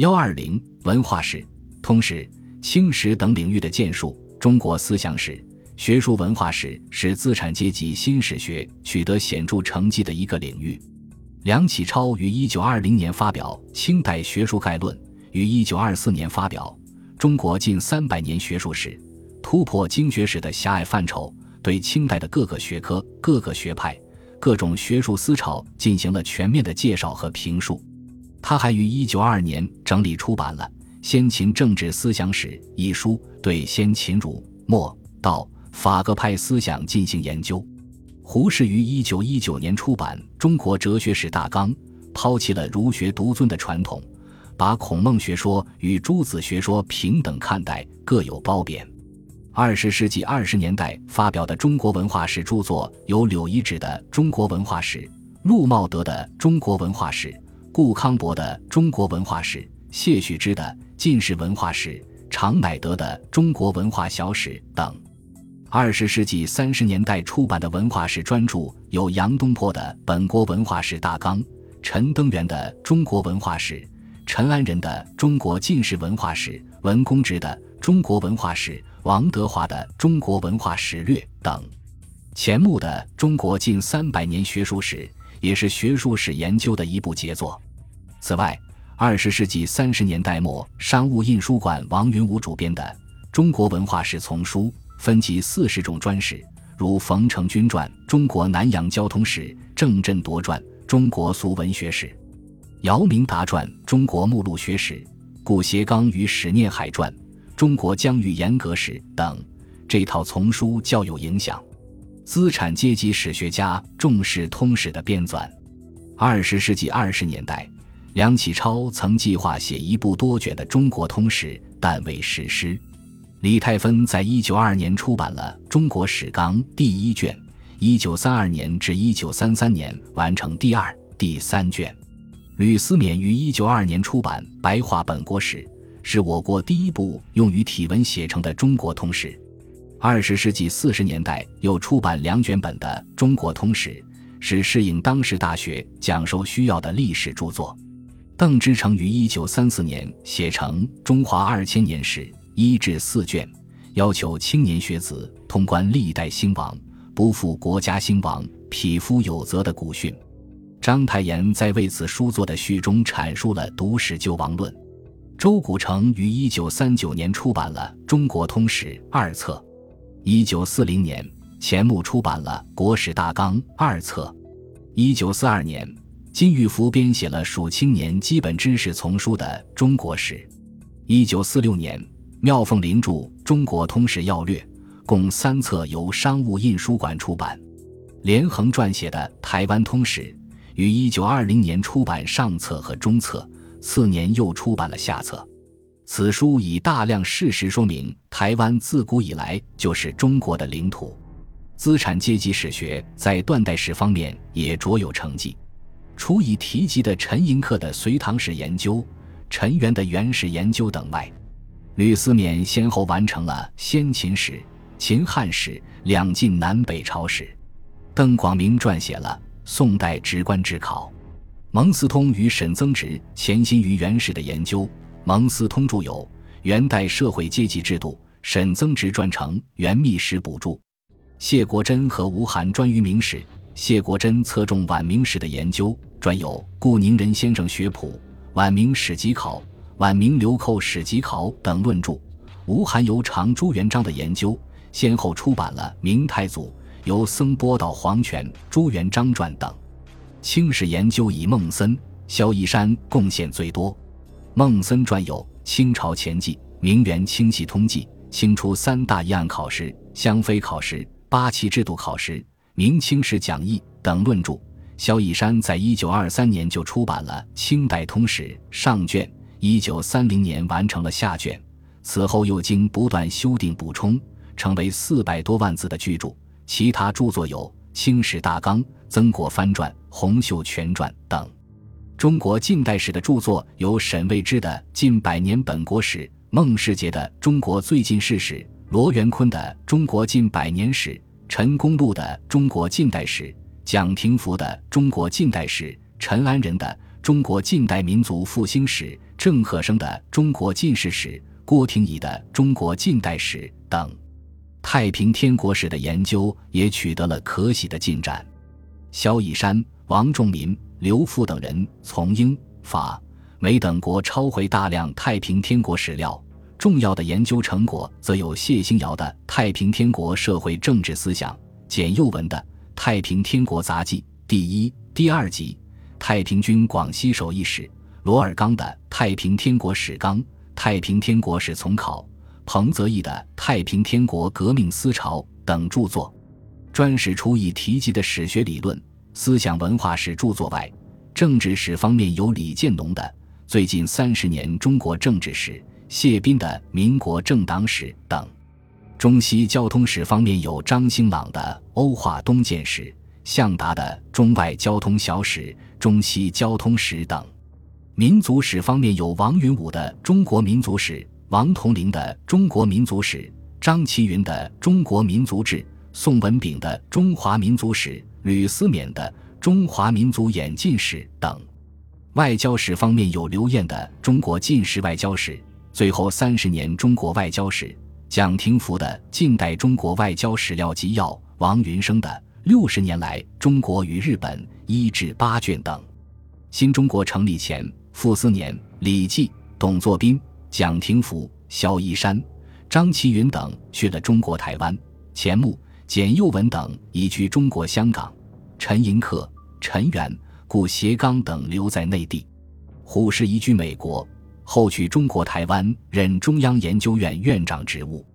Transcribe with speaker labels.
Speaker 1: 幺二零文化史、通史、清史等领域的建树。中国思想史、学术文化史是资产阶级新史学取得显著成绩的一个领域。梁启超于一九二零年发表《清代学术概论》，于一九二四年发表《中国近三百年学术史》，突破经学史的狭隘范畴，对清代的各个学科、各个学派、各种学术思潮进行了全面的介绍和评述。他还于一九二二年整理出版了《先秦政治思想史》一书，对先秦儒、墨、道、法各派思想进行研究。胡适于一九一九年出版《中国哲学史大纲》，抛弃了儒学独尊的传统，把孔孟学说与诸子学说平等看待，各有褒贬。二十世纪二十年代发表的中国文化史著作有柳遗址的《中国文化史》，陆茂德的《中国文化史》。顾康博的《中国文化史》，谢绪之的《晋士文化史》，常乃德的《中国文化小史》等。二十世纪三十年代出版的文化史专著有杨东坡的《本国文化史大纲》，陈登元的《中国文化史》，陈安仁的《中国进士文化史》，文公直的《中国文化史》，王德华的《中国文化史略》等。钱穆的《中国近三百年学术史》。也是学术史研究的一部杰作。此外，二十世纪三十年代末，商务印书馆王云武主编的《中国文化史丛书》分集四十种专史，如冯承君传《中国南洋交通史》，郑振铎传《中国俗文学史》，姚明达传《中国目录学史》，顾颉刚与史念海传《中国疆域严格史》等。这套丛书较有影响。资产阶级史学家重视通史的编纂。二十世纪二十年代，梁启超曾计划写一部多卷的中国通史，但未实施。李泰芬在一九二二年出版了《中国史纲》第一卷，一九三二年至一九三三年完成第二、第三卷。吕思勉于一九二二年出版《白话本国史》，是我国第一部用于体文写成的中国通史。二十世纪四十年代又出版两卷本的《中国通史》，是适应当时大学讲授需要的历史著作。邓之诚于一九三四年写成《中华二千年史》一至四卷，要求青年学子通关历代兴亡，不负国家兴亡，匹夫有责的古训。章太炎在为此书作的序中阐述了读史救亡论。周古城于一九三九年出版了《中国通史》二册。一九四零年，钱穆出版了《国史大纲》二册。一九四二年，金玉福编写了属青年基本知识丛书的《中国史》。一九四六年，妙凤林著《中国通史要略》，共三册，由商务印书馆出版。连横撰写的《台湾通史》于一九二零年出版上册和中册，次年又出版了下册。此书以大量事实说明，台湾自古以来就是中国的领土。资产阶级史学在断代史方面也卓有成绩。除已提及的陈寅恪的隋唐史研究、陈元的元史研究等外，吕思勉先后完成了先秦史、秦汉史、两晋南北朝史。邓广明撰写了宋代直观制考。蒙思通与沈曾直潜心于元史的研究。蒙思通著有《元代社会阶级制度》，沈曾直撰成《元秘史补注》。谢国珍和吴晗专于明史，谢国珍侧重晚明史的研究，专有《顾宁人先生学谱》《晚明史籍考》《晚明流寇史籍考》等论著。吴晗由长朱元璋的研究，先后出版了《明太祖》《由僧波到黄泉》《朱元璋传》等。清史研究以孟森、萧一山贡献最多。孟森传有《清朝前记》《明元清系通记》《清初三大议案考试》《湘妃考试》《八旗制度考试》《明清史讲义》等论著。萧以山在一九二三年就出版了《清代通史》上卷，一九三零年完成了下卷，此后又经不断修订补充，成为四百多万字的巨著。其他著作有《清史大纲》《曾国藩传》《洪秀全传》等。中国近代史的著作有沈未之的《近百年本国史》，孟世杰的《中国最近世史》，罗元坤的《中国近百年史》，陈公路的《中国近代史》，蒋廷福的《中国近代史》，陈安仁的《中国近代民族复兴史》，郑和生的《中国近世史》，郭廷仪的《中国近代史》等。太平天国史的研究也取得了可喜的进展。萧以山、王仲民、刘复等人从英、法、美等国抄回大量太平天国史料。重要的研究成果则有谢兴尧的《太平天国社会政治思想》，简又文的《太平天国杂记》第一、第二集，太平军广西守义史罗尔纲的《太平天国史纲》，《太平天国史从考》，彭泽义的《太平天国革命思潮》等著作。专史除以提及的史学理论、思想文化史著作外，政治史方面有李建农的《最近三十年中国政治史》。谢斌的《民国政党史》等，中西交通史方面有张兴朗的《欧化东渐史》，向达的《中外交通小史》《中西交通史》等；民族史方面有王云武的《中国民族史》，王同龄的《中国民族史》，张其云的《中国民族志》，宋文炳的《中华民族史》，吕思勉的《中华民族演进史》等；外交史方面有刘晏的《中国近世外交史》。最后三十年中国外交史，蒋廷福的《近代中国外交史料纪要》，王云生的《六十年来中国与日本》一至八卷等。新中国成立前，傅斯年、李济、董作宾、蒋廷福、萧一山、张其云等去了中国台湾，钱穆、简又文等移居中国香港，陈寅恪、陈元、顾颉刚等留在内地，胡适移居美国。后去中国台湾任中央研究院院长职务。